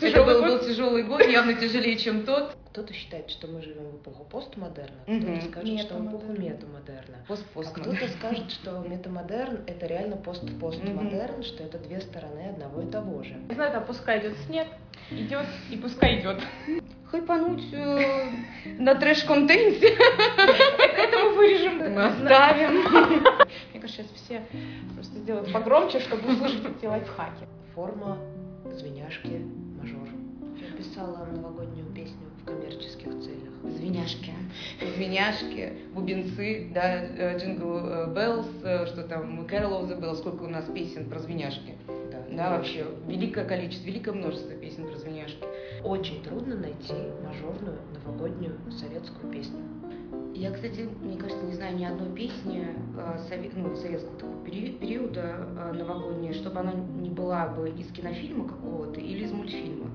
это был, был тяжелый год, явно тяжелее, чем тот. Кто-то считает, что мы живем в эпоху постмодерна, кто-то скажет, что в эпоху метамодерна. Пост а кто-то скажет, что метамодерн — это реально пост-постмодерн, что это две стороны одного и того же. Не знаю, да, пускай идет снег, идет и пускай идет. Хайпануть э, на трэш-контенте. Это мы вырежем. Мы оставим. Мне кажется, сейчас все просто сделают погромче, чтобы услышать эти лайфхаки. Форма, звеняшки, писала новогоднюю песню в коммерческих целях. Звеняшки. Звеняшки, бубенцы, да, Jingle Bells, что там, the Bells, сколько у нас песен про звеняшки. Да, да вообще, великое количество, великое множество песен про звеняшки. Очень трудно найти мажорную новогоднюю советскую песню. Я, кстати, мне кажется, не знаю ни одной песни э, совет, ну, советского такого периода э, новогодней, чтобы она не была бы из кинофильма какого-то или из мультфильма.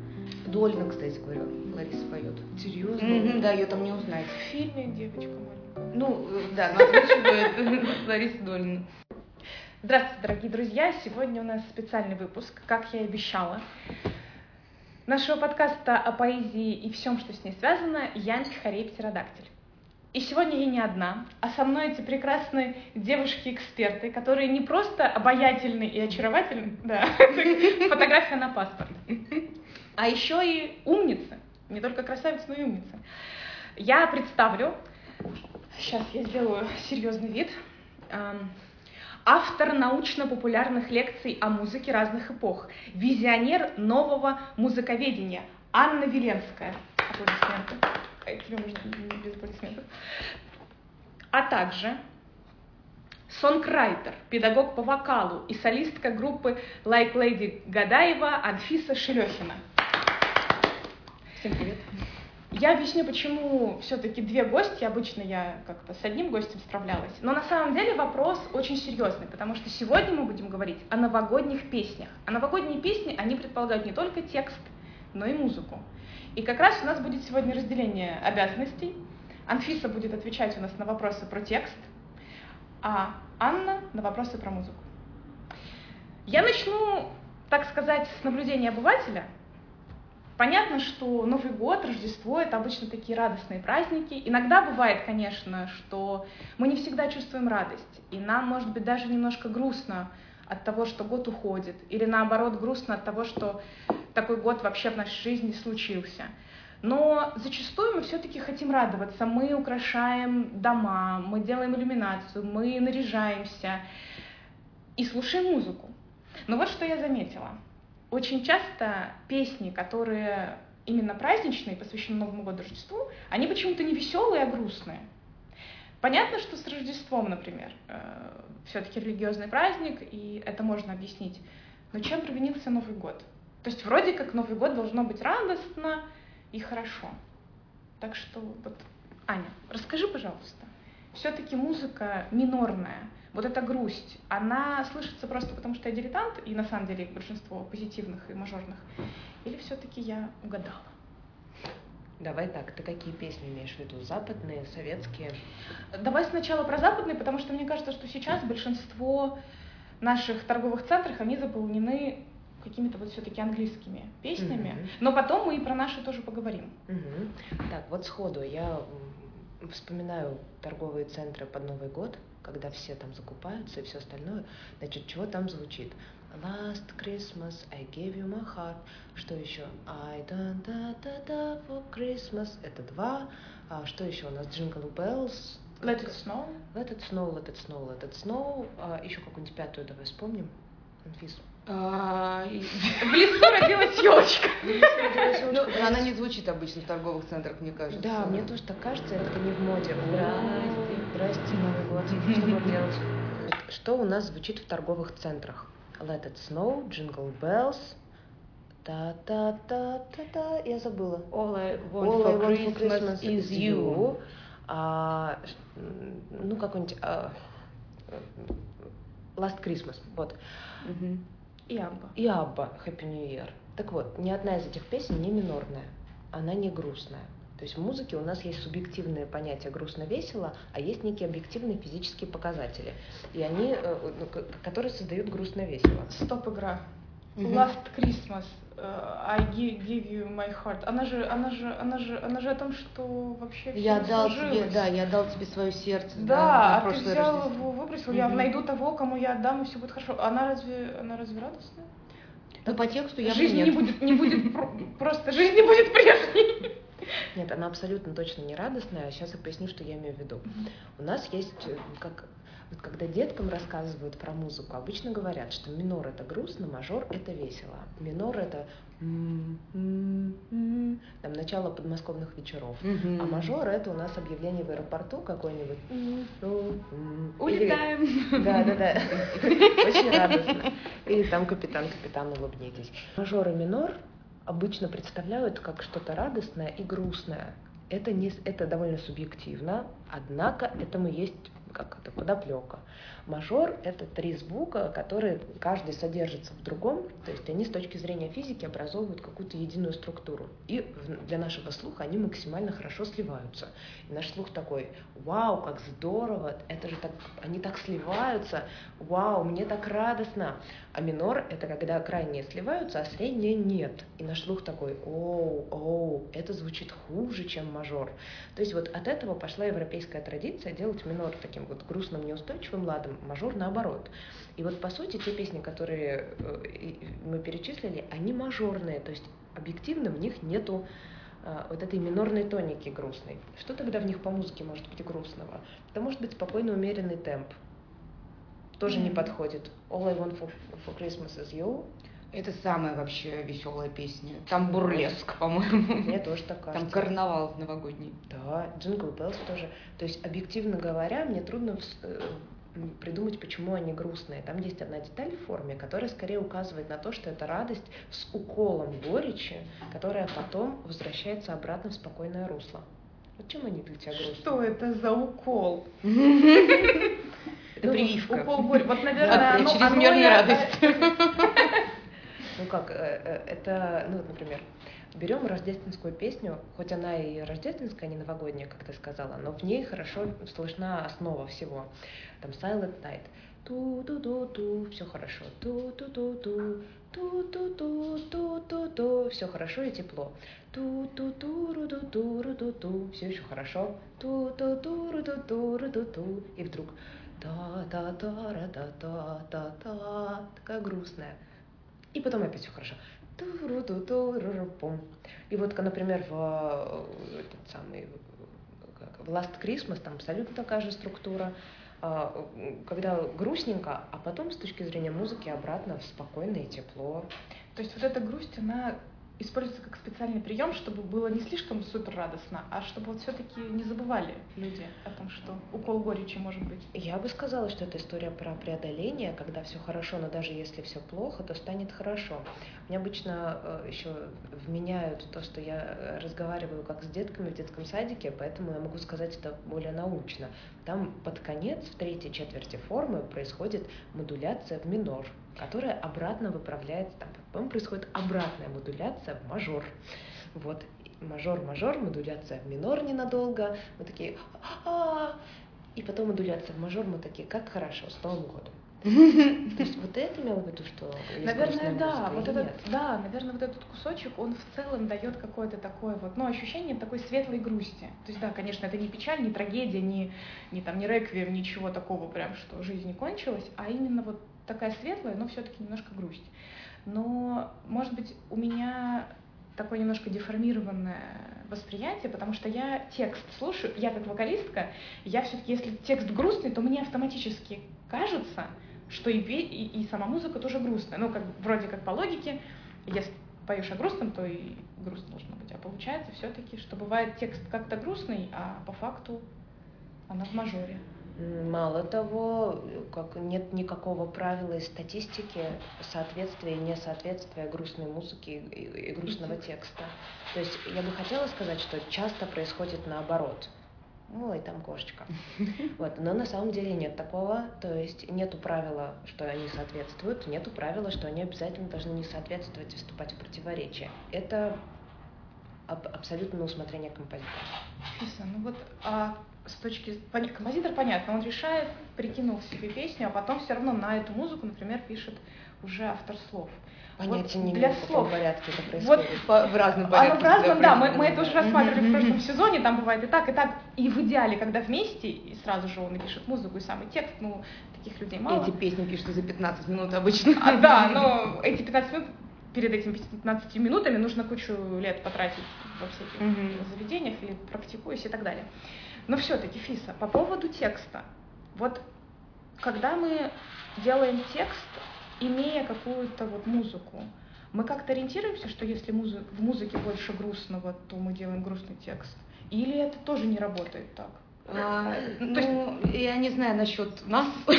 Дольна, кстати говоря, Лариса поет. Серьезно? Mm-hmm, да, ее там не узнать. В фильме девочка маленькая. Ну, да, но озвучивает Лариса Дольна. Здравствуйте, дорогие друзья! Сегодня у нас специальный выпуск, как я и обещала. Нашего подкаста о поэзии и всем, что с ней связано, Янки Харей Птеродактиль. И сегодня я не одна, а со мной эти прекрасные девушки-эксперты, которые не просто обаятельны и очаровательны, да, фотография на паспорт, а еще и умницы, не только красавицы, но и умницы. Я представлю, сейчас я сделаю серьезный вид, автор научно-популярных лекций о музыке разных эпох, визионер нового музыковедения Анна Веленская. Аплодисменты. Тебе можно без аплодисментов. А также сонграйтер, педагог по вокалу и солистка группы Like Lady Гадаева Анфиса Шелехина. Всем привет. Я объясню, почему все-таки две гости, обычно я как-то с одним гостем справлялась. Но на самом деле вопрос очень серьезный, потому что сегодня мы будем говорить о новогодних песнях. А новогодние песни, они предполагают не только текст, но и музыку. И как раз у нас будет сегодня разделение обязанностей. Анфиса будет отвечать у нас на вопросы про текст, а Анна на вопросы про музыку. Я начну, так сказать, с наблюдения обывателя – Понятно, что Новый год, Рождество — это обычно такие радостные праздники. Иногда бывает, конечно, что мы не всегда чувствуем радость, и нам, может быть, даже немножко грустно от того, что год уходит, или наоборот грустно от того, что такой год вообще в нашей жизни случился. Но зачастую мы все-таки хотим радоваться. Мы украшаем дома, мы делаем иллюминацию, мы наряжаемся и слушаем музыку. Но вот что я заметила — очень часто песни, которые именно праздничные, посвященные Новому году Рождеству, они почему-то не веселые, а грустные. Понятно, что с Рождеством, например, э, все-таки религиозный праздник, и это можно объяснить. Но чем провинился Новый год? То есть вроде как Новый год должно быть радостно и хорошо. Так что вот, Аня, расскажи, пожалуйста, все-таки музыка минорная, вот эта грусть, она слышится просто потому, что я дилетант, и на самом деле большинство позитивных и мажорных, или все-таки я угадала? Давай так, ты какие песни имеешь в виду? Западные, советские? Давай сначала про западные, потому что мне кажется, что сейчас большинство наших торговых центров, они заполнены какими-то вот все-таки английскими песнями. Mm-hmm. Но потом мы и про наши тоже поговорим. Mm-hmm. Так, вот сходу я вспоминаю торговые центры под Новый год когда все там закупаются и все остальное, значит, чего там звучит? Last Christmas I gave you my heart. Что еще? I don't da da da for Christmas. Это два. А что еще у нас? Jingle Bells. Let it snow. Let it snow, let it snow, let it snow. А, еще какую-нибудь пятую давай вспомним. Анфис. А, в лесу родилась елочка. Ну, она не звучит обычно в торговых центрах, мне кажется. Да, мне тоже так кажется, это не в моде. Здрасте. Здрасте, Новый год. Что будем делать? Что у нас звучит в торговых центрах? Let it snow, Jingle Bells, та-та-та-та-та, я забыла. All I want, All for, I want Christmas for Christmas is you. А, ну, какой-нибудь... А, Last Christmas, вот. Угу. И Абба. И Абба, Happy New Year. Так вот, ни одна из этих песен не минорная, она не грустная. То есть в музыке у нас есть субъективные понятия грустно-весело, а есть некие объективные физические показатели, и они, э, ну, которые создают грустно-весело. Стоп, игра. Last Christmas. Э, I give, give you my heart. Она же, она же, она же, она же о том, что вообще Я всё дал тебе, сложилось. да, я дал тебе свое сердце. Да, на а ты взял Рождество. его, выбросил, я Мгм. найду того, кому я отдам, и все будет хорошо. Она разве, она разве радостная? Ну, по тексту я Жизнь нет. не будет, не будет, про- просто жизнь не будет прежней. Нет, она абсолютно точно не радостная. Сейчас я поясню, что я имею в виду. У нас есть, э, как вот когда деткам рассказывают про музыку, обычно говорят, что минор это грустно, мажор это весело. Минор это там начало подмосковных вечеров. А мажор это у нас объявление в аэропорту какой-нибудь. М, м, м. Или- Улетаем. Да, да, да. Очень радостно. И там капитан, капитан, улыбнитесь. Мажор и минор обычно представляют как что-то радостное и грустное. Это, не, это довольно субъективно, однако этому есть как это, подоплека. Мажор — это три звука, которые каждый содержится в другом, то есть они с точки зрения физики образовывают какую-то единую структуру. И для нашего слуха они максимально хорошо сливаются. И наш слух такой, вау, как здорово, это же так, они так сливаются, вау, мне так радостно. А минор — это когда крайние сливаются, а средние нет. И наш слух такой, оу, оу, это звучит хуже, чем мажор. То есть вот от этого пошла европейская традиция делать минор таким вот грустным, неустойчивым ладом, мажор наоборот. И вот по сути те песни, которые э, мы перечислили, они мажорные, то есть объективно в них нету а, вот этой минорной тоники грустной. Что тогда в них по музыке может быть грустного? Это может быть спокойно умеренный темп. Тоже не Мгм. подходит. All I want for, for Christmas is you. Это самая вообще веселая песня. Там бурлеск, по-моему. Мне тоже так Там кажется. карнавал новогодний. Да, Jingle Bells тоже. То есть, объективно говоря, мне трудно э, придумать, почему они грустные. Там есть одна деталь в форме, которая скорее указывает на то, что это радость с уколом горечи, которая потом возвращается обратно в спокойное русло. Вот чем они для тебя грустные? Что это за укол? Это Ну, прививка. Укол горь. Вот, наверное, От оно- чрезмерной оно радости. Ну как, э, э, это, ну вот, например, берем рождественскую песню, хоть она и рождественская, не новогодняя, как ты сказала, но в ней хорошо слышна основа всего. Там Silent Night. Ту-ту-ту-ту, все хорошо. Ту-ту-ту-ту, ту-ту-ту-ту-ту-ту, все хорошо и тепло. Ту-ту-ту-ру-ту-ту-ру-ту-ту, все еще хорошо. Ту-ту-ту-ру-ту-ту-ру-ту-ту. И вдруг та-та-та-ра-та-та-та-та, такая грустная. И потом опять все хорошо. И вот, например, в э, этот самый в Last Christmas там абсолютно такая же структура. А, Когда грустненько, а потом с точки зрения музыки обратно в спокойное и тепло. То есть вот эта грусть, она используется как специальный прием, чтобы было не слишком супер радостно, а чтобы вот все-таки не забывали люди о том, что укол горечи может быть. Я бы сказала, что это история про преодоление, когда все хорошо, но даже если все плохо, то станет хорошо. Мне обычно э, еще вменяют то, что я разговариваю как с детками в детском садике, поэтому я могу сказать это более научно. Там под конец, в третьей четверти формы, происходит модуляция в минор, которая обратно выправляется, там, потом происходит обратная модуляция в мажор. Вот, мажор, мажор, модуляция в минор ненадолго. Мы такие, «А-а-а!» и потом модуляция в мажор, мы такие, как хорошо, с Новым годом. То есть вот это имел в виду, что Наверное, да. Вот этот, да, наверное, вот этот кусочек, он в целом дает какое-то такое вот, ну, ощущение такой светлой грусти. То есть, да, конечно, это не печаль, не трагедия, не, не там, не реквием, ничего такого прям, что жизнь не кончилась, а именно вот такая светлая, но все-таки немножко грусть. Но, может быть, у меня такое немножко деформированное восприятие, потому что я текст слушаю, я как вокалистка, я все-таки, если текст грустный, то мне автоматически кажется, что и, и, и сама музыка тоже грустная. Ну, как вроде как по логике, если поешь о грустном, то и грустно должно быть. А получается все-таки, что бывает текст как-то грустный, а по факту она в мажоре. Мало того, как нет никакого правила из статистики соответствия и несоответствия грустной музыки и, и- и грустного И текста. То есть я бы хотела сказать, что часто происходит наоборот. Ой, там кошечка. Вот. Но на самом деле нет такого. То есть нету правила, что они соответствуют, нету правила, что они обязательно должны не соответствовать и вступать в противоречие. Это аб- абсолютно на усмотрение композитора. Фиса, ну вот а с точки... Композитор, понятно, он решает, прикинул себе песню, а потом все равно на эту музыку, например, пишет уже автор слов. Понятия вот не для в слов. каком порядке это происходит. Вот по, в разном порядке. Оно в разном, да, мы, мы это уже рассматривали в прошлом сезоне, там бывает и так, и так. И в идеале, когда вместе, и сразу же он напишет музыку и самый текст, ну, таких людей мало. Эти песни пишут за 15 минут обычно. А, да, но эти 15 минут, перед этими 15 минутами нужно кучу лет потратить во всяких Мгм. заведениях или практикуясь и так далее. Но все-таки, Фиса, по поводу текста. Вот когда мы делаем текст, имея какую-то вот музыку, мы как-то ориентируемся, что если музы- в музыке больше грустного, то мы делаем грустный текст? Или это тоже не работает так? А, есть- ну, я не знаю насчет нас.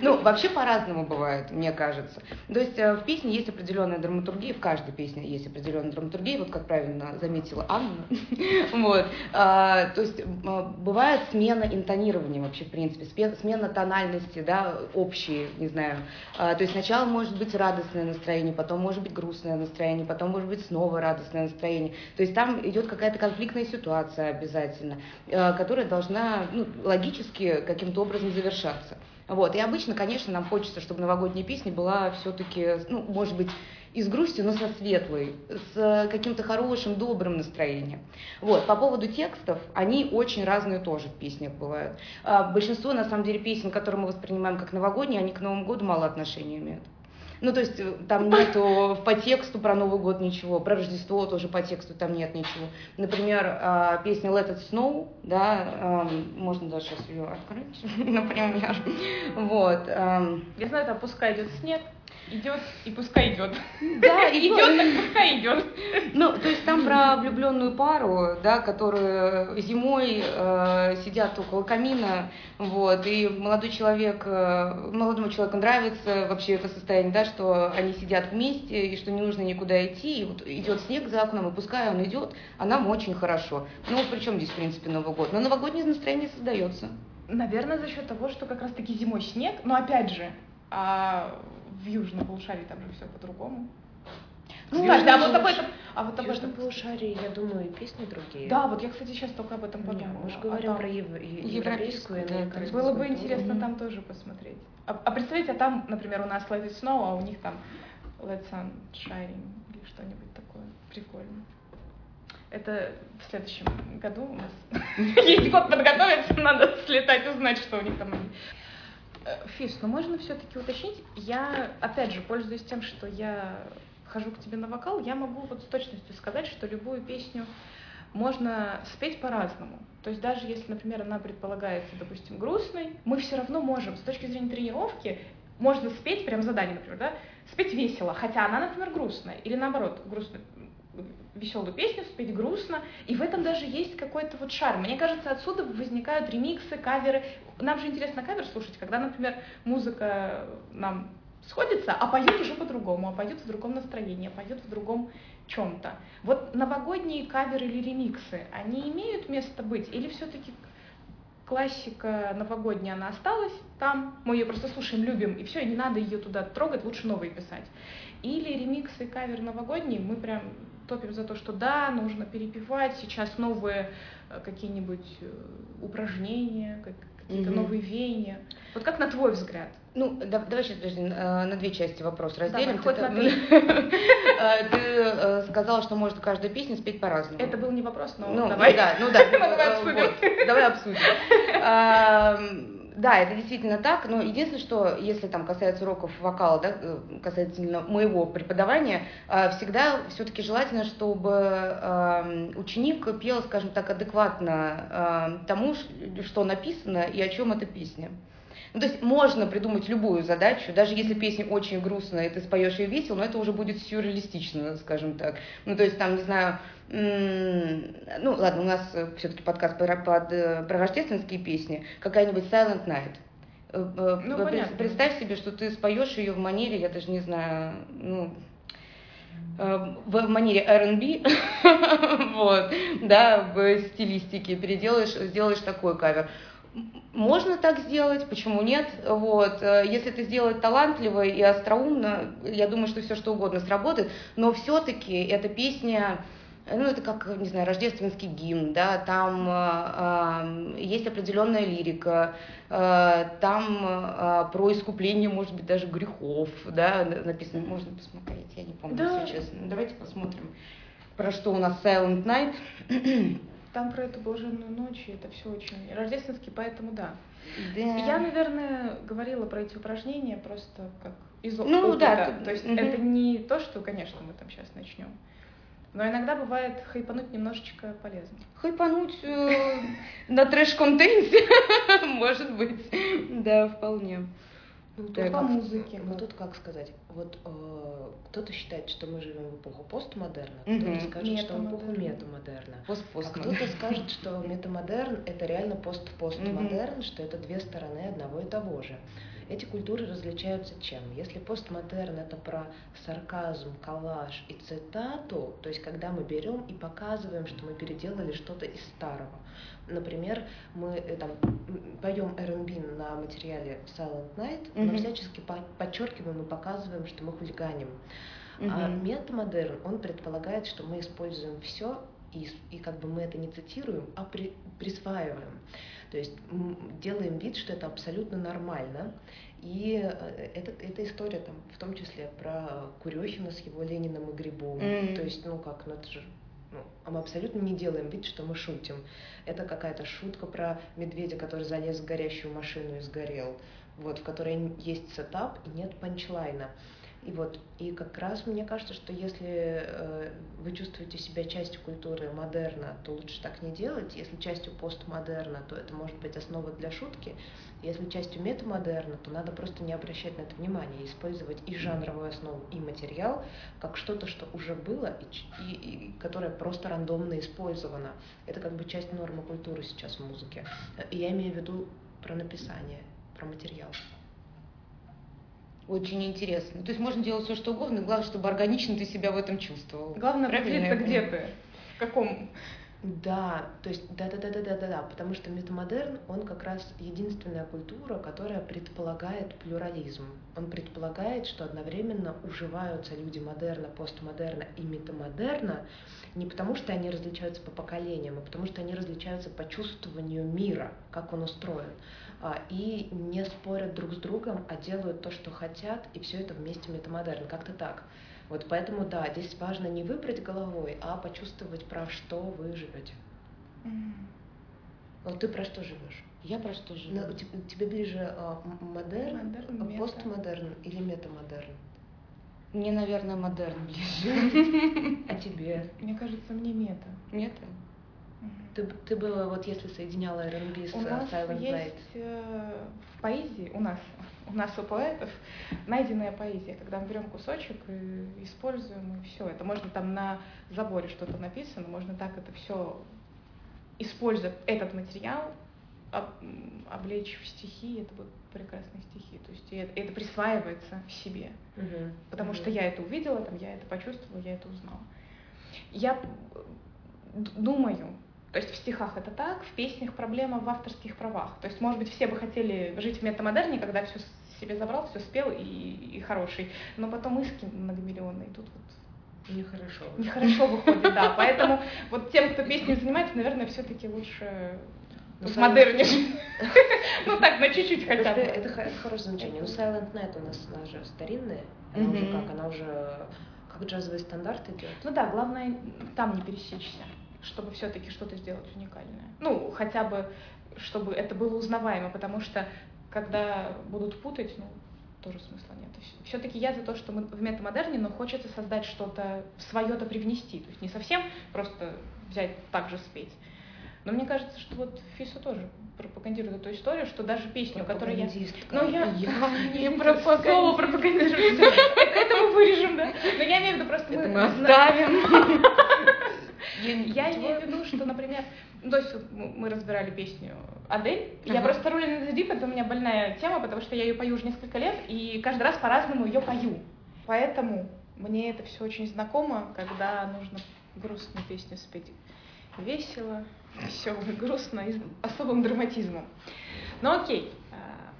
Ну, вообще по-разному бывает, мне кажется. То есть э, в песне есть определенная драматургия, в каждой песне есть определенная драматургия, вот как правильно заметила Анна. Вот. А, То есть м, бывает смена интонирования вообще, в принципе, смена тональности, да, общие, не знаю. А, То есть сначала может быть радостное настроение, потом может быть грустное настроение, потом может быть снова радостное настроение. То есть там идет какая-то конфликтная ситуация обязательно, которая должна ну, логически каким-то образом завершаться. Вот. И обычно, конечно, нам хочется, чтобы новогодняя песня была все-таки, ну, может быть, из грусти, но со светлой, с каким-то хорошим, добрым настроением. Вот. По поводу текстов, они очень разные тоже в песнях бывают. А Большинство, на самом деле, песен, которые мы воспринимаем как новогодние, они к Новому году мало отношения имеют. Ну, то есть э, там нету по тексту про Новый год ничего, про Рождество тоже по тексту там нет ничего. Например, а, песня Let It Snow, да, ам, можно даже сейчас ее открыть, например. Вот. ам, Я знаю, там пускай идет снег, идет и пускай идет. Да, Идет, так пускай идет. Ну, то есть там про влюбленную пару, да, которые зимой э, сидят около камина, вот, и молодой человек, э, молодому человеку нравится вообще это состояние, да, что они сидят вместе, и что не нужно никуда идти, и вот идет снег за окном, и пускай он идет, а нам очень хорошо. Ну, при чем здесь, в принципе, Новый год? Но новогоднее настроение создается. Наверное, за счет того, что как раз-таки зимой снег, но опять же, а в южном полушарии там же все по-другому. Ну, Кстати, а вот об этом, а вот В об Южном этом. полушарии, я думаю, и песни другие. Да, вот я, кстати, сейчас только об этом подумала. мы же А говорим там про ев- Европейскую, европейскую и да, американскую Было бы интересно там тоже посмотреть. А, а представьте, а там, например, у нас Let It Snow, а у них там Let Sun Shining или что-нибудь такое. Прикольно. Это в следующем году у нас есть год подготовиться, надо слетать, узнать, что у них там. Э, Фис, ну можно все-таки уточнить? Я, опять же, пользуясь тем, что я хожу к тебе на вокал, я могу вот с точностью сказать, что любую песню можно спеть по-разному. То есть даже если, например, она предполагается, допустим, грустной, мы все равно можем с точки зрения тренировки можно спеть, прям задание, например, да, спеть весело, хотя она, например, грустная, или наоборот, грустную, веселую песню спеть грустно, и в этом даже есть какой-то вот шарм. Мне кажется, отсюда возникают ремиксы, каверы. Нам же интересно кавер слушать, когда, например, музыка нам сходится, а поют уже по-другому, а поют в другом настроении, а поют в другом чем-то. Вот новогодние каверы или ремиксы, они имеют место быть? Или все-таки классика новогодняя, она осталась там, мы ее просто слушаем, любим, и все, и не надо ее туда трогать, лучше новые писать. Или ремиксы, кавер новогодний, мы прям топим за то, что да, нужно перепевать, сейчас новые э, какие-нибудь э, упражнения, как- какие-то Мгм. новые веяния. Вот как на твой взгляд? Ну, да- давай сейчас, подожди, на две части вопрос разделим. хоть Ты- Э, Ты сказала, что можно каждую песню спеть по-разному. Это был не вопрос, но Ну, давай. да, ну да. Ну, давай э, обсудим. Давай обсудим. Да, это действительно так, но единственное, что если там касается уроков вокала, да, э, касательно моего преподавания, а, всегда все-таки желательно, чтобы ам, ученик пел, скажем так, адекватно ам, тому, что написано и о чем эта песня. Ну, то есть можно придумать любую задачу, даже если песня очень грустная, и ты споешь ее весело, но это уже будет сюрреалистично, скажем так. Ну, то есть там, не знаю, ну, ладно, у нас все-таки подкаст про, под, э, про рождественские песни, какая-нибудь Silent Night. Э, э, Ну, пред- понятно. Представь себе, что ты споешь ее в манере, я даже не знаю, ну, в манере R&B, вот, да, в стилистике, переделаешь, сделаешь такой кавер. Можно так сделать, почему нет? Вот. э, Если это сделать талантливо и остроумно, я думаю, что все что угодно сработает. Но все-таки эта песня ну, это как, не знаю, рождественский гимн, да, там э, э, есть определенная лирика, э, там э, про искупление, может быть, даже грехов, да, написано, можно посмотреть, я не помню, да. если честно. Давайте посмотрим, про что у нас Silent Night. Там про эту блаженную ночь, и это все очень рождественский, поэтому да. Да. Я, наверное, говорила про эти упражнения просто как из ну, опыта. Да, то есть угу. это не то, что, конечно, мы там сейчас начнем. Но иногда бывает хайпануть немножечко полезно. Хайпануть э, на трэш-контенте, может быть. Да, вполне. Ну, тут по музыке. Ну, тут как сказать, вот э, кто-то считает, что мы живем в эпоху постмодерна, кто-то скажет, что в эпоху метамодерна. Пост а кто-то скажет, что метамодерн это реально пост-постмодерн, что это две стороны одного и того же. Эти культуры различаются чем? Если постмодерн это про сарказм, коллаж и цитату, то есть когда мы берем и показываем, что мы переделали что-то из старого. Например, мы э, там поем R&B на материале Silent Night, mm-hmm. но всячески подчеркиваем и показываем, что мы хулиганим. Mm-hmm. А метамодерн, он предполагает, что мы используем все и, и как бы мы это не цитируем, а при, присваиваем. То есть делаем вид, что это абсолютно нормально. И э, это, эта история там, в том числе про Курехина с его Лениным и Грибом. Mm-hmm. То есть, ну как, ну это же ну, а мы абсолютно не делаем вид, что мы шутим. Это какая-то шутка про медведя, который залез в горящую машину и сгорел, вот, в которой есть сетап и нет панчлайна. И вот, и как раз мне кажется, что если э, вы чувствуете себя частью культуры модерна, то лучше так не делать. Если частью постмодерна, то это может быть основа для шутки. Если частью метамодерна, то надо просто не обращать на это внимания, использовать и жанровую основу, и материал как что-то, что уже было, и, и, и которое просто рандомно использовано. Это как бы часть нормы культуры сейчас в музыке. И я имею в виду про написание, про материал. Очень интересно. То есть можно делать все, что угодно, главное, чтобы органично ты себя в этом чувствовал. Главное определиться, где ты, в каком да, то есть да, да, да, да, да, да, да, потому что метамодерн, он как раз единственная культура, которая предполагает плюрализм. Он предполагает, что одновременно уживаются люди модерна, постмодерна и метамодерна не потому, что они различаются по поколениям, а потому что они различаются по чувствованию мира, как он устроен. А, и не спорят друг с другом, а делают то, что хотят, и все это вместе метамодерн. Как-то так. Вот поэтому, да, здесь важно не выбрать головой, а почувствовать, про что вы живете. Mm. Вот ты про что живешь? Я про что живу? Ну, тебе ближе а, модерн, модерн а, постмодерн или метамодерн? Мне, наверное, модерн ближе. А тебе? Мне кажется, мне мета. Мета? Ты, ты была, вот если соединяла R&B с у нас Silent есть Э, в поэзии, у нас, у нас у поэтов, найденная поэзия, когда мы берем кусочек и используем, и все. Это можно там на заборе что-то написано, можно так это все, используя этот материал, об, облечь в стихи, это будут прекрасные стихи. То есть это, это присваивается себе. Угу. Потому угу. что я это увидела, там, я это почувствовала, я это узнала. Я думаю, то есть в стихах это так, в песнях проблема в авторских правах. То есть, может быть, все бы хотели жить в метамодерне, когда все себе забрал, все спел и, и хороший, но потом иски многомиллионные тут вот Нехорошо. Нехорошо выходит, да. Поэтому вот тем, кто песней занимается, наверное, все-таки лучше постмодернишь. Ну так, на чуть-чуть хотя бы. Это хорошее замечание. Ну, Silent Night у нас, она же старинная. Она уже как? Она уже как джазовый стандарт идет. Ну да, главное там не пересечься чтобы все-таки что-то сделать уникальное. Ну, хотя бы, чтобы это было узнаваемо, потому что когда будут путать, ну, тоже смысла нет. Все-таки я за то, что мы в метамодерне, но хочется создать что-то свое-то привнести. То есть не совсем просто взять так же спеть. Но мне кажется, что вот Фиса тоже пропагандирует эту историю, что даже песню, которую я... Ну, я, я не пропагандист. Слово пропагандирует. Это мы вырежем, да? Но я имею в виду просто... Это мы оставим. Я имею в виду, что, например, ну, то есть мы разбирали песню Адель. Я просто Rolling in the Deep, это у меня больная тема, потому что я ее пою уже несколько лет, и каждый раз по-разному ее пою. Поэтому мне это все очень знакомо, когда нужно грустную песню спеть весело, весело, грустно и с особым драматизмом. Ну окей. А,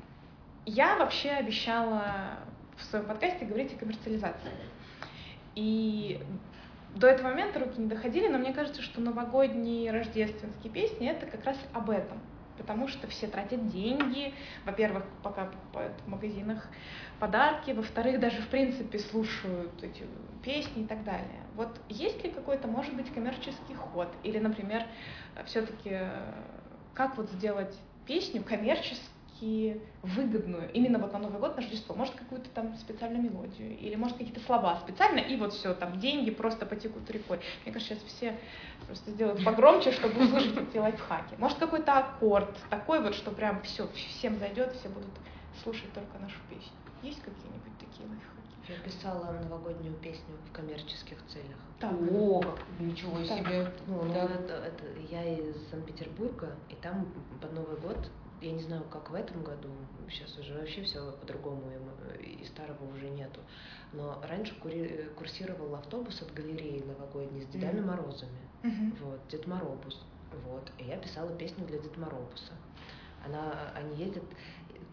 я вообще обещала в своем подкасте говорить о коммерциализации. И до этого момента руки не доходили, но мне кажется, что новогодние рождественские песни это как раз об этом. Потому что все тратят деньги, во-первых, пока покупают в магазинах подарки, во-вторых, даже в принципе слушают эти песни и так далее. Вот есть ли какой-то, может быть, коммерческий ход? Или, например, все-таки как вот сделать песню коммерчески все выгодную именно вот на Новый год, на Рождество. Может, какую-то там специальную мелодию, или может какие-то слова специально, и вот все, там деньги просто потекут рекой. Мне кажется, сейчас все просто сделают погромче, чтобы услышать эти лайфхаки. Может, какой-то аккорд такой вот, что прям все, всем зайдет, все будут слушать только нашу песню. Есть какие-нибудь такие лайфхаки? Я писала новогоднюю песню в коммерческих целях. Так. О, ничего так. себе. Ну, да. ну это, это, я из Санкт-Петербурга, и там под Новый год я не знаю, как в этом году, сейчас уже вообще все по-другому, и старого уже нету. Но раньше кури- курсировал автобус от галереи новогодней с Дедами mm-hmm. Морозами. Mm-hmm. Вот, Дед Моробус. Вот. И я писала песню для Дед Моробуса. Она, они ездят,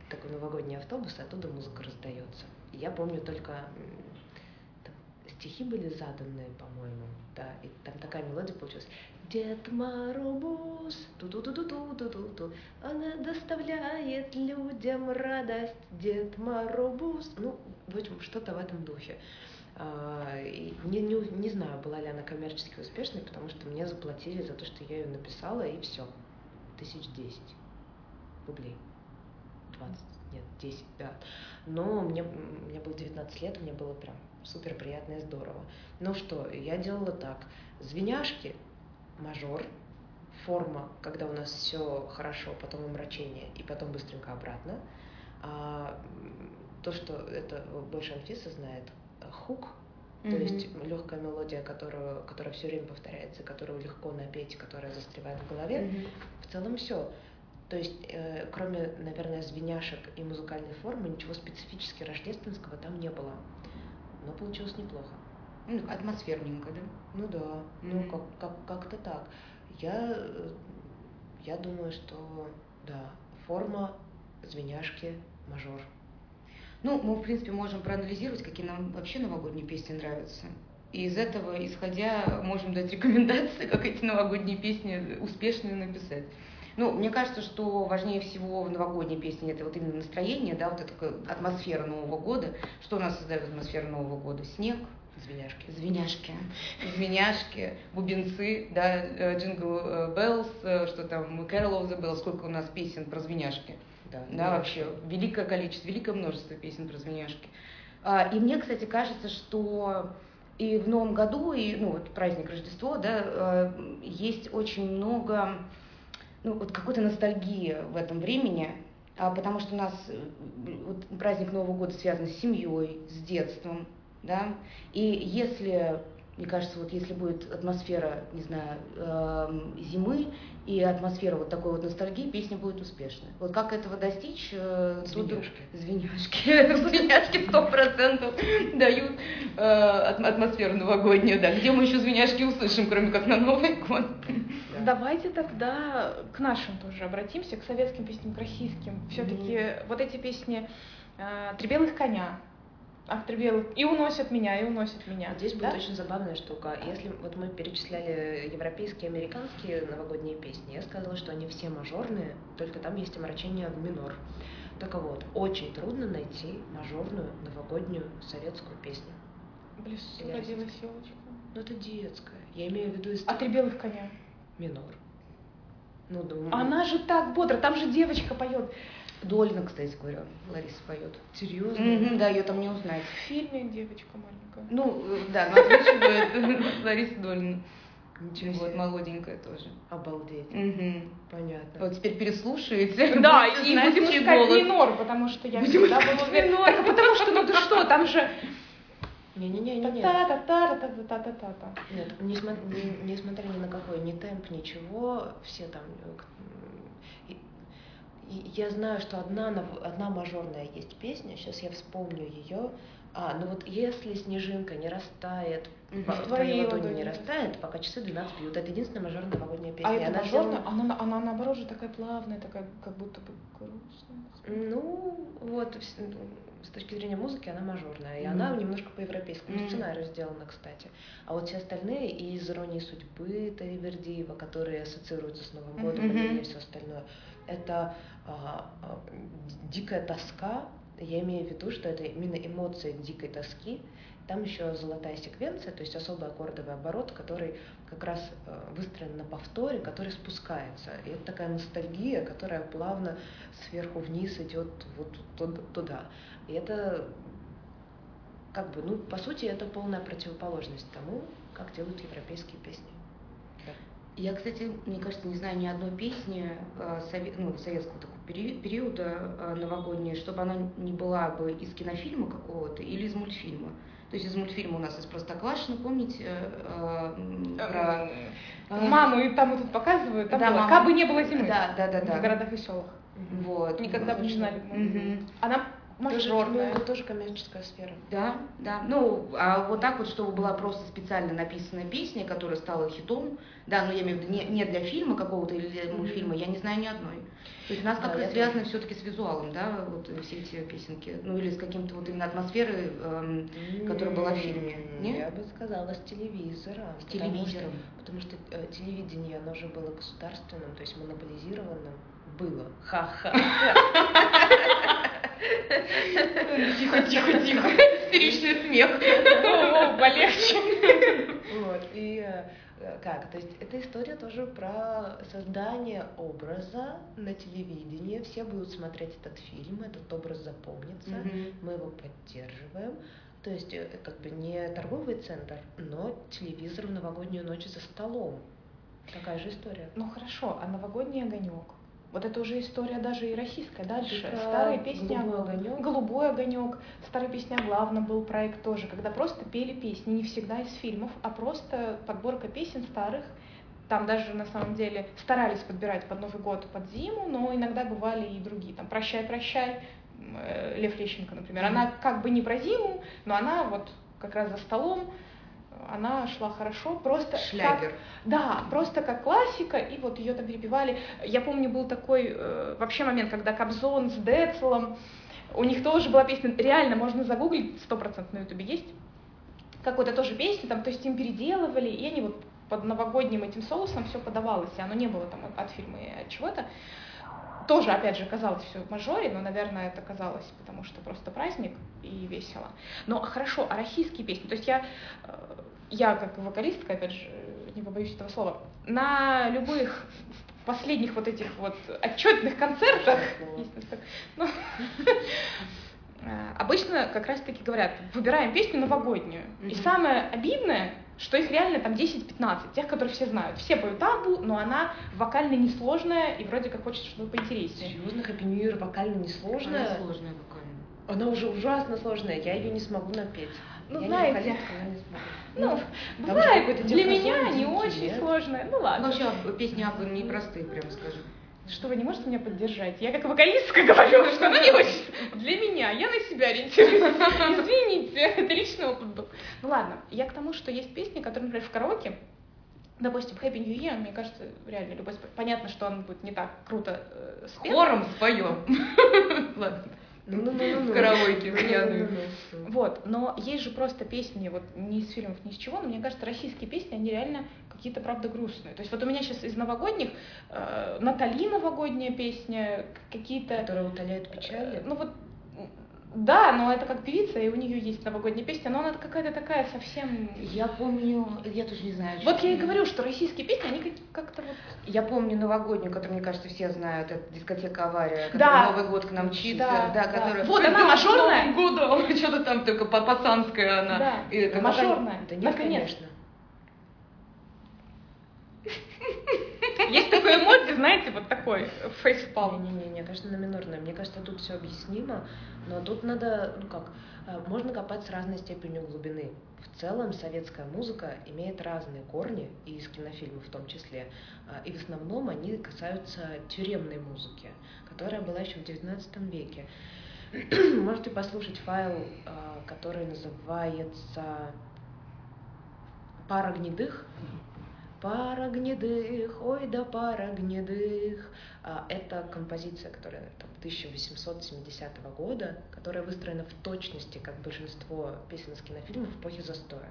такой новогодний автобус, и оттуда музыка раздается. И я помню только там, стихи были заданные, по-моему, да, и там такая мелодия получилась. Дед Маробус, ту-ту-ту-ту-ту-ту-ту, она доставляет людям радость. Дед Маробус, ну, в общем, что-то в этом духе. А, не, не, не знаю, была ли она коммерчески успешной, потому что мне заплатили за то, что я ее написала, и все. Тысяч десять рублей. Двадцать, нет, десять, да. Но мне, мне было 19 лет, мне было прям супер приятно и здорово. Ну что, я делала так. Звеняшки мажор, форма, когда у нас все хорошо, потом омрачение и потом быстренько обратно. А, то, что это больше Анфиса знает, хук, mm-hmm. то есть легкая мелодия, которую, которая все время повторяется, которую легко напеть, которая застревает в голове. Mm-hmm. В целом все. То есть, э, кроме, наверное, звеняшек и музыкальной формы, ничего специфически рождественского там не было. Но получилось неплохо. Ну, атмосферненько, да? Ну да, mm-hmm. ну как, как, как-то так. Я, я думаю, что да, форма, звеняшки, мажор. Ну, мы, в принципе, можем проанализировать, какие нам вообще новогодние песни нравятся. И из этого, исходя, можем дать рекомендации, как эти новогодние песни успешно написать. Ну, мне кажется, что важнее всего в новогодней песне это вот именно настроение, да, вот эта атмосфера Нового года. Что у нас создает атмосферу Нового года? Снег, Звеняшки. Звеняшки. Звеняшки, бубенцы, да, Jingle Bells, что там, Carol of the Bells, сколько у нас песен про звеняшки. Да, да вообще, великое количество, великое множество песен про звеняшки. А, и мне, кстати, кажется, что и в Новом году, и ну, вот праздник Рождество, да, э, есть очень много ну, вот какой-то ностальгии в этом времени, а, потому что у нас э, вот, праздник Нового года связан с семьей, с детством, да, и если, мне кажется, вот если будет атмосфера, не знаю, э, зимы и атмосфера вот такой вот ностальгии, песня будет успешной. Вот как этого достичь? Э, звеняшки. Звеняшки. Звеняшки сто процентов дают э, атмосферу новогоднюю, да. Где мы еще звеняшки услышим, кроме как на Новый год? Давайте тогда к нашим тоже обратимся, к советским песням, к российским. Все-таки вот эти песни э, «Три белых коня», Актрибелы и уносят меня, и уносят меня. Здесь да? будет очень забавная штука. Если вот мы перечисляли европейские, американские новогодние песни, я сказала, что они все мажорные, только там есть омрачение в минор. Так вот, очень трудно найти мажорную новогоднюю советскую песню. Лесу родилась елочка. Ну это детская. Я имею в виду... Из... А три белых коня? Минор. Ну, думаю. Она же так бодро, там же девочка поет. Долина, кстати говоря, Лариса поет. Серьезно? Mm-hmm, да, ее там не узнать. В фильме девочка маленькая. Ну, да, но озвучивает Лариса Долина. Ничего себе. Вот, молоденькая тоже. Обалдеть. Угу. Понятно. Вот теперь переслушаете. Да, и будем искать минор, потому что я будем всегда была минор. Так, потому что, ну ты что, там же... Не-не-не, не. та та та та та та та та Нет, несмотря ни на какой, ни темп, ничего, все там я знаю, что одна, одна мажорная есть песня, сейчас я вспомню ее, А, ну вот если снежинка не растает, Мгм. в твоей ладони ладони, не растает, пока часы 12 бьют. Это единственная мажорная новогодняя песня. А это она мажорная, сделана- она, она наоборот же такая плавная, такая как будто бы грустная. Ну, вот, с точки зрения музыки она мажорная, и Мгм. она немножко по европейскому Мгм. сценарию сделана, кстати. А вот все остальные и из «Иронии судьбы» Таривердиева, которые ассоциируются с Новым годом, Мгм. и все остальное, это а, а, дикая тоска, я имею в виду, что это именно эмоция дикой тоски, там еще золотая секвенция, то есть особый аккордовый оборот, который как раз э, выстроен на повторе, который спускается. И это такая ностальгия, которая плавно сверху вниз идет вот туда-. И это как бы, ну, по сути, это полная противоположность тому, как делают европейские песни. Я, кстати, мне кажется, не знаю ни одной песни э, сове- ну, советского такого периода э, новогодней, чтобы она не была бы из кинофильма какого-то или из мультфильма. То есть из мультфильма у нас из Простоквашино, помните, э, про... э, Маму и там и тут показывают, там Да, было, мама. «Кабы не было зимы» Да, да, да, да. в городах и селах. Вот. Никогда бы не знали. Мгм. Она Тоже, мажорная. ну, тоже коммерческая сфера. Да, да. Ну, а вот так вот, чтобы была просто специально написанная песня, которая стала хитом, да, но я имею в виду не, не для фильма какого-то или для мультфильма, я не знаю ни одной. То есть у нас как-то связано тоже. все-таки с визуалом, да, вот все эти песенки. Ну, или с каким-то вот именно атмосферой, эм, которая была в фильме. Нет? Я бы сказала, с телевизора. с потому телевизором. что- Потому что э, телевидение, оно же было государственным, то есть монополизированным. Было. Ха-ха. Тихо, тихо, тихо. Истеричный смех. О, полегче. Вот, и э, как? То есть эта история тоже про создание образа на телевидении. Все будут смотреть этот фильм, этот образ запомнится, Мгм. мы его поддерживаем. То есть э, как бы не торговый центр, но телевизор в новогоднюю ночь за столом. Такая же история. Ну хорошо, а новогодний огонек? Вот это уже история даже и российская, дальше. А Старые песни «Голубой о- огонёк»? Голубой огонек. Старая песня главном был проект тоже, когда просто пели песни, не всегда из фильмов, а просто подборка песен старых. Там даже на самом деле старались подбирать под Новый год, под зиму, но иногда бывали и другие. Там «Прощай, прощай», э, Лев Лещенко, например. Она как бы не про зиму, но она вот как раз за столом, она шла хорошо, просто как- Шлягер. да, просто как классика, и вот ее там перепевали. Я помню, был такой э, вообще момент, когда Кобзон с Децлом, у них тоже была песня, реально можно загуглить, сто процентов на ютубе есть, какой-то тоже песня, там, то есть им переделывали, и они вот под новогодним этим соусом все подавалось, и оно не было там от, от фильма и от чего-то. Тоже, опять же, казалось все в мажоре, но, наверное, это казалось, потому что просто праздник и весело. Но хорошо, а российские песни? То есть я, э, я как вокалистка, опять же, не побоюсь этого слова, на любых последних вот этих вот отчетных концертах, ну, обычно как раз-таки говорят, выбираем песню новогоднюю. И самое обидное, что их реально там 10-15, тех, которые все знают. Все поют табу, но она вокально несложная и вроде как хочется, чтобы поинтереснее. Серьезно, Happy New Year вокально Она несложная? сложная вокально. Она уже ужасно сложная, я ее не смогу напеть. Ну, я знаете, не но не смогу. Ну, же бывает, для меня не очень нет? сложная. Ну Ну, ладно. вообще, об- песни Аббы непростые, прям скажем. Что вы не можете меня поддержать? Я как вокалистка говорю, что ну не очень. Для меня, я на себя ориентируюсь. Извините, это личный опыт был. Ну ладно, я к тому, что есть песни, которые, например, в караоке, допустим, Happy New Year, мне кажется, реально любой Понятно, что он будет не так круто э, спет. Хором споем. Ладно. Ну, ну, ну, В караоке пьяную. Вот, но есть же просто песни, вот не из фильмов, ни из чего, но мне кажется, российские песни, они реально какие-то, правда, грустные. То есть вот у меня сейчас из новогодних, э, Натали новогодняя песня, какие-то... Которые утоляют печали. Ну вот, да, но это как певица, и у нее есть новогодняя песня, но она какая-то такая совсем... Я помню, я тоже не знаю. Вот я и говорю, что российские песни, они как- как-то вот... Я помню новогоднюю, которую, мне кажется, все знают, это дискотека «Авария», Да. Новый год к нам мчится, Да, да, да. которая... Вот она «С мажорная. Новым! Что-то там только пацанская она. Да, И это- мажорная. Да нет, Наконец. конечно. Есть такой эмодзи, знаете, вот такой, фейспалм. Не-не-не, мне кажется, на минорное. Мне кажется, тут все объяснимо, но тут надо, ну как, э, можно копать с разной степенью глубины. В целом советская музыка имеет разные корни, и из кинофильмов в том числе, а, и в основном они касаются тюремной музыки, которая была еще в XIX веке. можете послушать файл, а, который называется «Пара гнедых». Пара гнедых, ой да пара гнедых. А, это композиция, которая там, 1870 года, которая выстроена в точности, как большинство песен из кинофильмов эпохи застоя.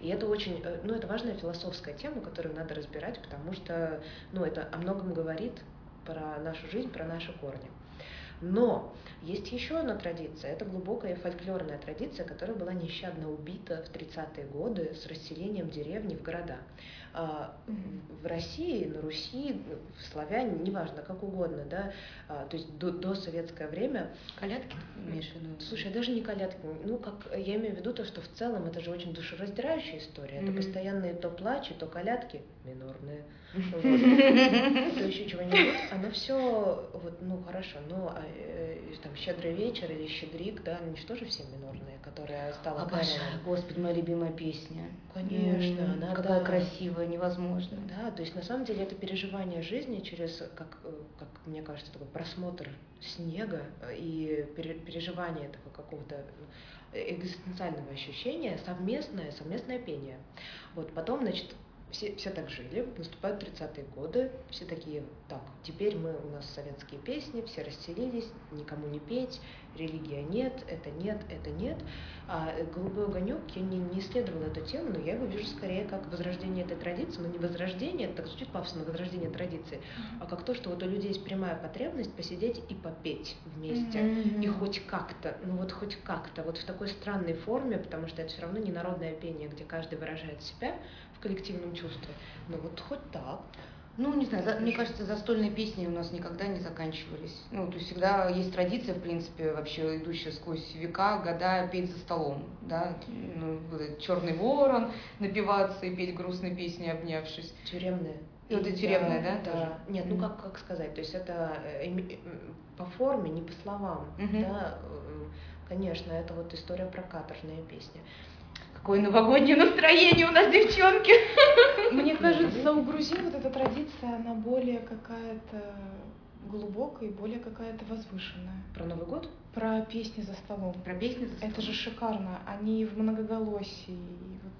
И это очень, э, ну, это важная философская тема, которую надо разбирать, потому что, ну, это о многом говорит про нашу жизнь, про наши корни. Но есть еще одна традиция, это глубокая фольклорная традиция, которая была нещадно убита в 30-е годы с расселением деревни в города. А, в России, на Руси, в славяне, неважно, как угодно, да, а, то есть до, до советское время. Колядки виду? Слушай, даже не колядки, ну, как я имею в виду то, что в целом это же очень душераздирающая история, это постоянные то плачи, то колядки, минорные, вот, то еще чего-нибудь, оно все, вот, ну, хорошо, ну, а, там, «Щедрый вечер» или «Щедрик», да, они же тоже все минорные, которая стала Обожаю, господи, моя любимая песня. Конечно, она, Какая да. красивая, невозможно. Да, то есть на самом деле это переживание жизни через, как, э, как мне кажется, такой просмотр снега э, и пере- переживание этого какого-то э, экзистенциального ощущения, совместное, совместное пение. Вот потом, значит, все, все так жили, наступают 30-е годы, все такие, так, теперь мы, у нас советские песни, все расселились, никому не петь, религия нет, это нет, это нет. А э, «Голубой огонек» я не, не исследовала эту тему, но я его вижу скорее как возрождение этой традиции, но не возрождение, так звучит пафосно, возрождение традиции, а как то, что вот у людей есть прямая потребность посидеть и попеть вместе. Мгм. И хоть как-то, ну вот хоть как-то, вот в такой странной форме, потому что это все равно не народное пение, где каждый выражает себя в коллективном чувстве, но вот хоть так. Ну, не знаю, за- мне кажется, застольные песни у нас никогда не заканчивались. Ну, то есть всегда есть традиция, в принципе, вообще идущая сквозь века, года петь за столом, да. Ну, вот черный ворон, напиваться и петь грустные песни, обнявшись. Тюремные. И вот И это тюремное, я- да, тоже? Нет, ну как, как сказать, то есть это э, по форме, не по словам, Мгм. да, м, конечно, это вот история про каторжные песни. Какое новогоднее настроение у нас, девчонки! Мне кажется, у грузин вот эта традиция, она более какая-то глубокая и более какая-то возвышенная. Про Новый год? Про песни за столом. Про песни за Это же столом. шикарно. Они в многоголосии. и вот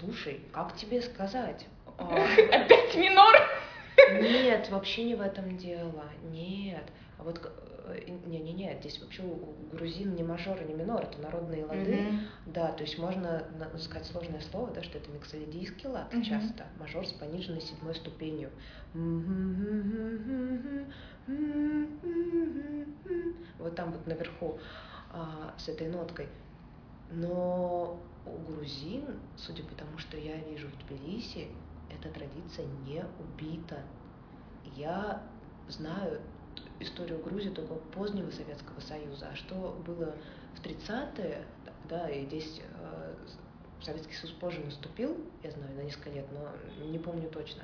Слушай, как тебе сказать? А, Опять минор? Нет, вообще не в этом дело. Нет. А вот не-не-не, здесь вообще у грузин не мажор и не минор, это народные лады. Мгм. Да, то есть можно сказать сложное слово, да, что это миксолидийский лад Мгм. часто, мажор с пониженной седьмой ступенью. Вот там вот наверху а, с этой ноткой. Но у грузин, судя по тому, что я вижу в Тбилиси, эта традиция не убита. Я знаю историю Грузии только позднего Советского Союза. А что было в 30-е, да, и здесь э, Советский Союз позже наступил, я знаю, на несколько лет, но не помню точно.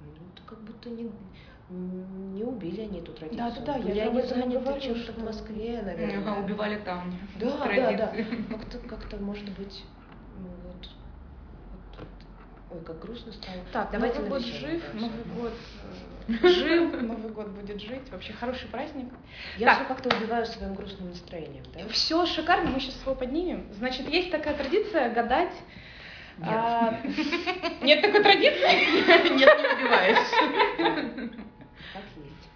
Ну, это как будто не, не убили они эту традицию. Я Были же об они этом и заняты чем-то что- в Москве, наверное. Ага, убивали там. Да, да, да. Традиции. Как-то, как-то, может быть, ну вот, вот, вот. Ой, как грустно стало. Так, Давайте Новый год жив, дальше. Новый год жил, Новый год будет жить. Вообще хороший праздник. Я Так. все как-то убиваю своим грустным настроением, да? Все шикарно, мы сейчас его поднимем. Значит, есть такая традиция гадать. Нет. а, Нет такой традиции? Нет, не убиваешь. Как есть.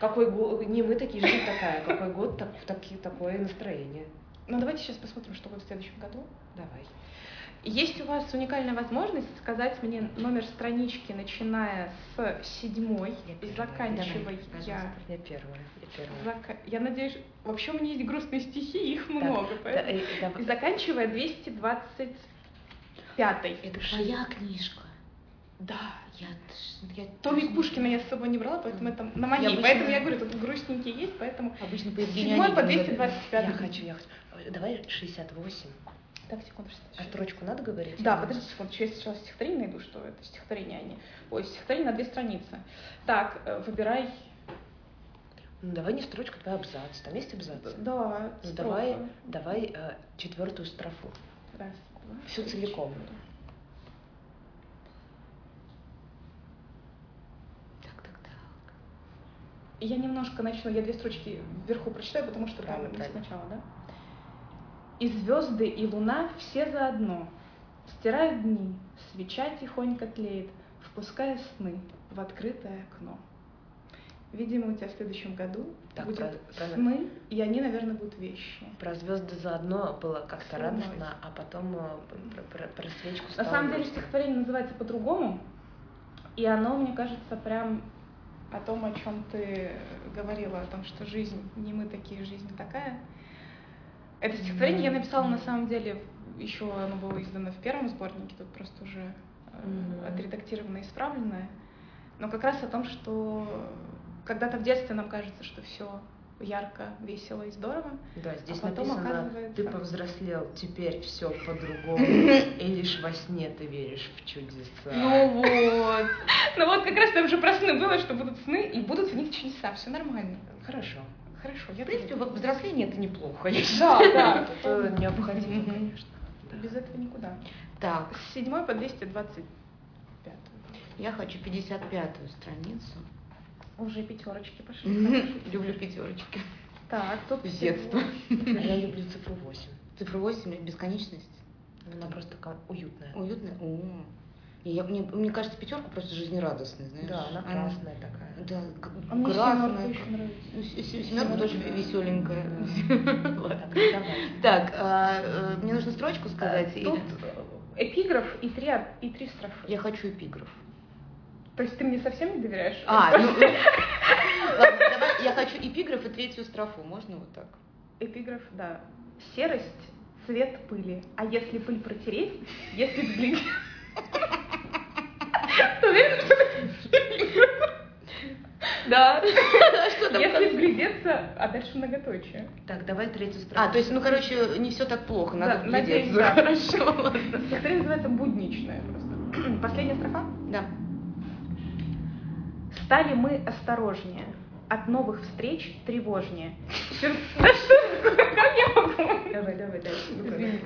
Какой год, не мы такие, жизнь такая, какой год, так, таки- такое настроение. Ну, давайте сейчас посмотрим, что будет в следующем году. Давай. Есть у вас уникальная возможность сказать мне номер странички, начиная с седьмой и заканчивая я. Я первая, я первая. зака- Я надеюсь, вообще у меня есть грустные стихи, их Так, много, да, поэтому. э, давай. И заканчивая 225 Это твоя книжка. Да. Я, я Томик Пушкина я с собой не брала, поэтому это на моей. Обычно- Поэтому я говорю, тут грустненькие есть, поэтому обычно по с Евгению 7 по Онегину. 225. Я хочу, я хочу. Давай 68. Так, секунду. что А сейчас. строчку надо говорить? Да, подождите секунду, я сначала стихотворение найду, что это стихотворение, а не... Ой, стихотворение на две страницы. Так, э, выбирай. Ну, давай не строчку, давай абзац. Там есть абзац? Да, Ну, давай, давай э, четвертую строфу. Раз, два, Всю три, целиком. четыре. Так, так, так. я немножко начну, я две строчки вверху прочитаю, потому что Правильно, там не правильно. сначала, да? И звезды, и луна все заодно. Стирают дни, свеча тихонько тлеет, впуская сны в открытое окно. Видимо, у тебя в следующем году Так, будут про- про- сны, и они, наверное, будут вещи. Про звезды заодно было как-то радостно, а потом э, про, про- про свечку На стало самом деле стихотворение называется по-другому, и оно, мне кажется, прям о том, о чем ты говорила, о том, что жизнь не мы такие, жизнь такая. Это стихотворение я написала на самом деле еще оно было издано в первом сборнике, тут просто уже э, Мгм. отредактированное, исправленное. Но как раз о том, что когда-то в детстве нам кажется, что все ярко, весело и здорово. Да, здесь а потом написано, оказывается- ты повзрослел, теперь все по-другому, и лишь во сне ты веришь в чудеса. Ну вот. Ну вот как раз там же про сны было, что будут сны, и будут в них чудеса, все нормально. Хорошо. Хорошо, я В принципе, во- взросление это неплохо. Да, да, Это необходимо, конечно. Без этого никуда. Так, С 7 по 225. я хочу 55-ю страницу. Уже пятерочки пошли. Люблю пятерочки. Так, тут С детства. А я люблю цифру 8. Цифра 8 бесконечность. Она просто такая уютная. Уютно. И я, мне, мне кажется, пятерка просто жизнерадостная, знаешь. Да, она красная такая. Да, А мне красная. семерка еще нравится. Ну, Семерка тоже веселенькая. Так, ну давай. Так, а, э, мне нужно строчку сказать. Тут или- э, эпиграф и три, и три строфы. Я хочу эпиграф. То есть ты мне совсем не доверяешь? А, ну, ладно, давай, я хочу эпиграф и третью строфу, можно вот так? Эпиграф, да. Серость — цвет пыли. А если пыль протереть, если взглянуть... Ты уверена, что Да. Что там? Если вглядеться, а дальше многоточие. Так, давай третью строку. А, то есть, ну, короче, не все так плохо, надо Да, надеюсь, вглядеться. да. Хорошо, ладно. Стихотворение называется «Будничное» просто. Последняя строфа. Да. Стали мы осторожнее, от новых встреч тревожнее. Да что такое? Как я могу? Давай, давай. Ну-ка, Извините.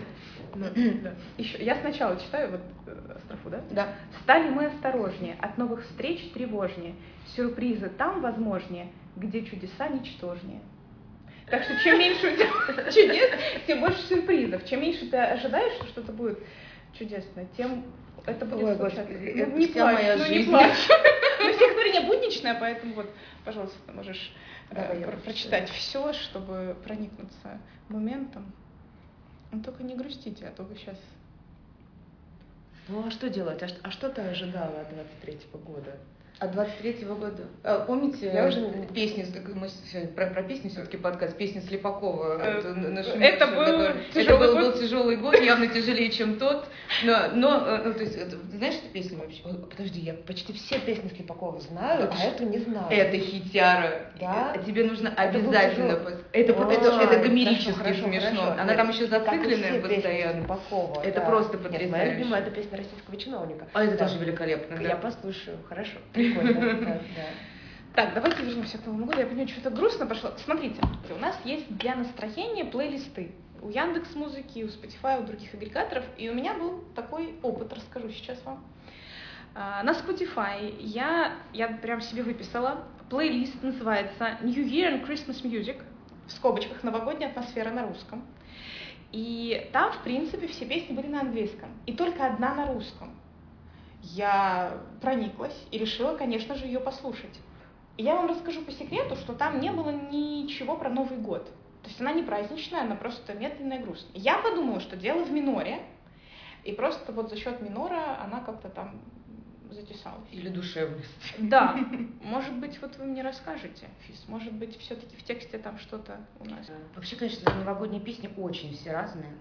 Да. Еще, я сначала читаю вот э, строфу, да? Да. Стали мы осторожнее, от новых встреч тревожнее, сюрпризы там возможнее, где чудеса ничтожнее. Так что чем меньше у тебя чудес, тем больше сюрпризов. Чем меньше ты ожидаешь, что что-то будет чудесное, тем это будет Ой, случаться. Господи, Ну, это не вся плачь, моя ну не плачь. Ну, стихотворение будничное, поэтому вот, пожалуйста, можешь э, Давай я про- прочитать все, чтобы проникнуться моментом. Ну, только не грустите, а то вы сейчас... Ну а что делать? А, а что ты ожидала от 23-го года? От 23-го года. А, помните, Я уже- песню, мы сегодня про, про песню все-таки подкаст, песня Слепакова. Э, нашумевшая, это был тяжелый это был, год. был тяжелый год, явно тяжелее, чем тот. Но, но э, ну, то есть, знаешь эту песню вообще? Подожди, я почти все песни Слепакова знаю, Это а эту не знаю. Это хитяра. Да? Э, Тебе нужно Это обязательно... пос- Это, А, это, это гомерически хорошо, смешно. хорошо. Она Нет, там еще зацикленная постоянно. Слепакова, Это да. просто Нет, моя потрясающе. любимая это песня российского чиновника. А это Да. тоже великолепно. Я Да. послушаю, хорошо, Так, давайте вернемся к Новому году. Я понимаю, что-то грустно пошло. Смотрите, у нас есть для настроения плейлисты. У Яндекс Музыки, у Spotify, у других агрегаторов. И у меня был такой опыт, расскажу сейчас вам. А, На Spotify я, я прям себе выписала. Плейлист называется New Year and Christmas Music. В скобочках новогодняя атмосфера на русском. И там, в принципе, все песни были на английском. И только одна на русском. Я прониклась и решила, конечно же, ее послушать. И я вам расскажу по секрету, что там не было ничего про Новый год. То есть она не праздничная, она просто медленная и грустная. Я подумала, что дело в миноре, и просто вот за счет минора она как-то там затесалась. Или душевность. Да, может быть, вот вы мне расскажете, Фис, может быть, все-таки в тексте там что-то у нас. Вообще, конечно, новогодние песни очень все разные.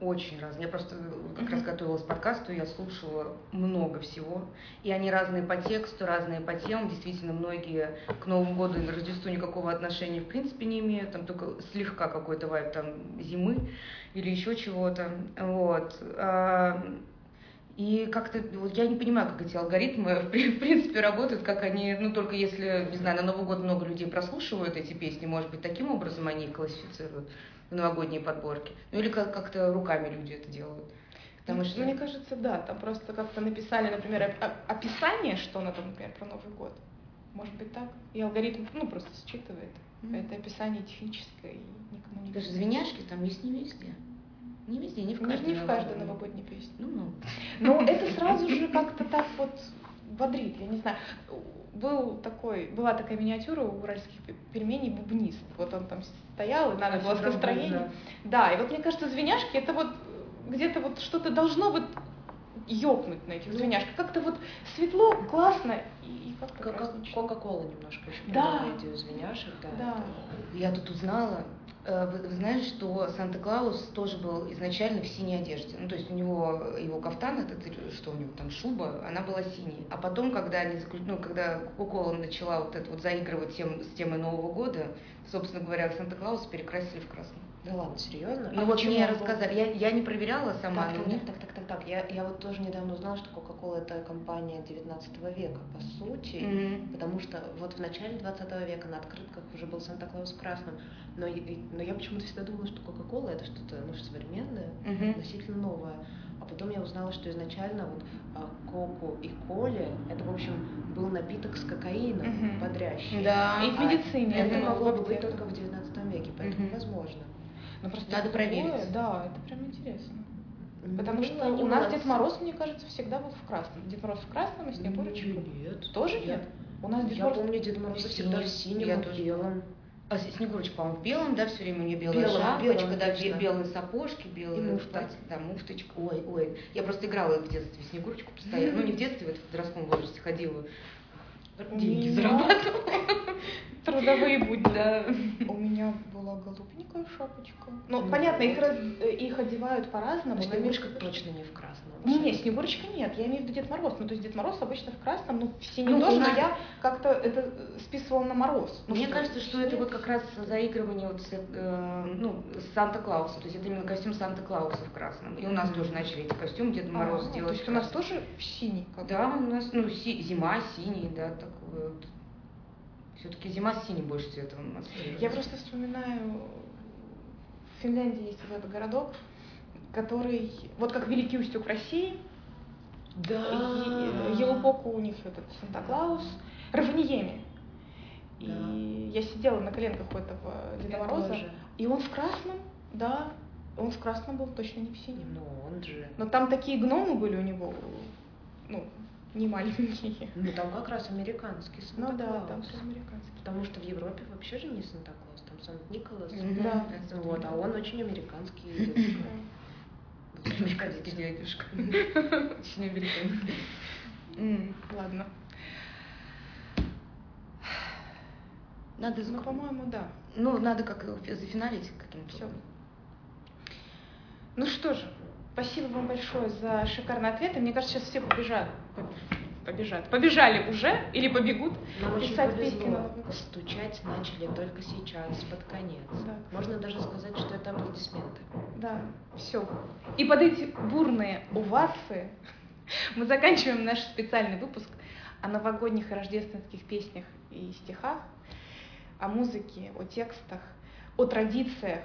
Очень разные. Я просто как Мгм. раз готовилась к подкасту, я слушала много всего. И они разные по тексту, разные по темам. Действительно, многие к Новому году и на Рождеству никакого отношения в принципе не имеют. Там только слегка какой-то вайб там зимы или еще чего-то. Вот. И как-то, вот я не понимаю, как эти алгоритмы в в принципе работают, как они, ну только если, не знаю, на Новый год много людей прослушивают эти песни, может быть, таким образом они их классифицируют в новогодние подборки. Ну или как- как-то руками люди это делают. Потому что... Мне кажется, да, там просто как-то написали, например, оп- оп- описание, что надо, например, про Новый год. Может быть так. И алгоритм, ну, просто считывает. Это описание техническое и никому не Даже звеняшки там есть не везде. Не везде, не в каждой Не, не в каждой новогодней песне. Ну, ну. Но это сразу же как-то так вот бодрит, я не знаю. Был такой, была такая миниатюра у уральских пельменей бубнист. Вот он там стоял, и надо было с настроением. Да, и вот мне кажется, звеняшки это вот где-то вот что-то должно вот ёкнуть на этих ну, звеняшках. Как-то вот светло, классно и, и как-то как Кока-кола немножко еще да. идею звеняшек. Да. да. Это... Я тут узнала, вы, вы знаете, что Санта-Клаус тоже был изначально в синей одежде. Ну, то есть у него его кафтан, этот, что у него там, шуба, она была синей. А потом, когда они ну, когда Кока-Кола начала вот это вот заигрывать тем, с темой Нового года, собственно говоря, Санта-Клауса перекрасили в красный. Да ладно, серьезно? Ну а вот мне рассказали, я, я не проверяла сама. Так, так, так, так, так, так. Я, я вот тоже недавно узнала, что Coca-Cola это компания 19 века, по сути, mm-hmm. потому что вот в начале 20 века на открытках уже был Санта-Клаус красным, но, но я почему-то всегда думала, что Coca-Cola это что-то ну, современное, mm-hmm. относительно новое. А потом я узнала, что изначально вот а, Коку и Коле это, в общем, был напиток с кокаином, mm-hmm. бодрящий. Да, и в медицине. А это могло бы быть только в 19 веке, поэтому mm-hmm. возможно. Ну, просто Надо проверить. Да, это прям интересно. Потому ну, что у нас Дед Мороз, мне кажется, всегда был в красном. Дед Мороз в красном, а Снегурочка... Нет. Тоже нет? У нас Дед Я Мороз... помню Дед Мороз всегда в синем, я тоже белом. А Снегурочка, по-моему, в белом, да, все время у нее белая белом, шапочка, белом, да, точно. белые сапожки, белые, и муфта. да, муфточка. Ой, ой. Я просто играла в детстве в Снегурочку постоянно. Ну, не в детстве, вот в подростковом возрасте ходила деньги зарабатывала. Трудовые будни. Да. У меня была голубенькая шапочка. Ну, ну понятно, их, раз, их одевают по-разному. Снегурочка точно не в красном. Не, не, Снегурочка нет. Я имею в виду Дед Мороз. Ну, то есть Дед Мороз обычно в красном, ну, в синем ну, тоже, но я как-то это списывала на Мороз. Ну, Мне что, кажется, что это вот как раз заигрывание вот с, э, ну, с Санта-Клауса. То есть это именно костюм Санта-Клауса в красном. И у нас тоже начали эти костюмы Деда Мороза а, делать. То есть у нас тоже в синий? Как да, у нас, ну, си, зима, синий, да, такой вот. Все-таки зима с синим больше цветом нас. Я просто вспоминаю, в Финляндии есть вот этот городок, который, вот как Великий Устюг России, да. Елупоку у них этот Санта-Клаус, Равниеми. Да. И я сидела на коленках у этого Деда Мороза, тоже. и он в красном, да, он в красном был, точно не в синем. Ну, он же. Но там такие гномы были у него, ну, не маленькие. Ну, там как раз американский Санта-Клаус. Ну да, там все американский. Потому что в Европе вообще же не Санта-Клаус, там Сант-Николас. Да. Вот, а он очень американский. Американский дядюшка. Очень американский. Ладно. Надо, ну, по-моему, да. Ну, надо как зафиналить каким-то. Все. Ну что же, спасибо вам большое за шикарные ответы. Мне кажется, сейчас все побежат. Побежат. Побежали уже или побегут Нам писать очень песни. Стучать начали только сейчас, под конец. Да. Можно даже сказать, что это аплодисменты. Да, все. И под эти бурные увасы мы заканчиваем наш специальный выпуск о новогодних и рождественских песнях и стихах, о музыке, о текстах, о традициях,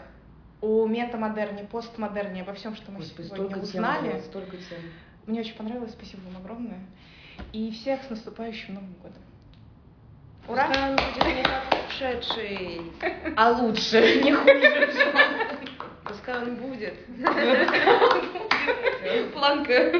о метамодерне, постмодерне, обо всем, что мы Господи, сегодня узнали. Тем, столько тем. Мне очень понравилось, спасибо вам огромное. И всех с наступающим Новым годом. Ура! Пускай он будет не как ушедший, а лучше, не хуже. Пускай он будет. Планка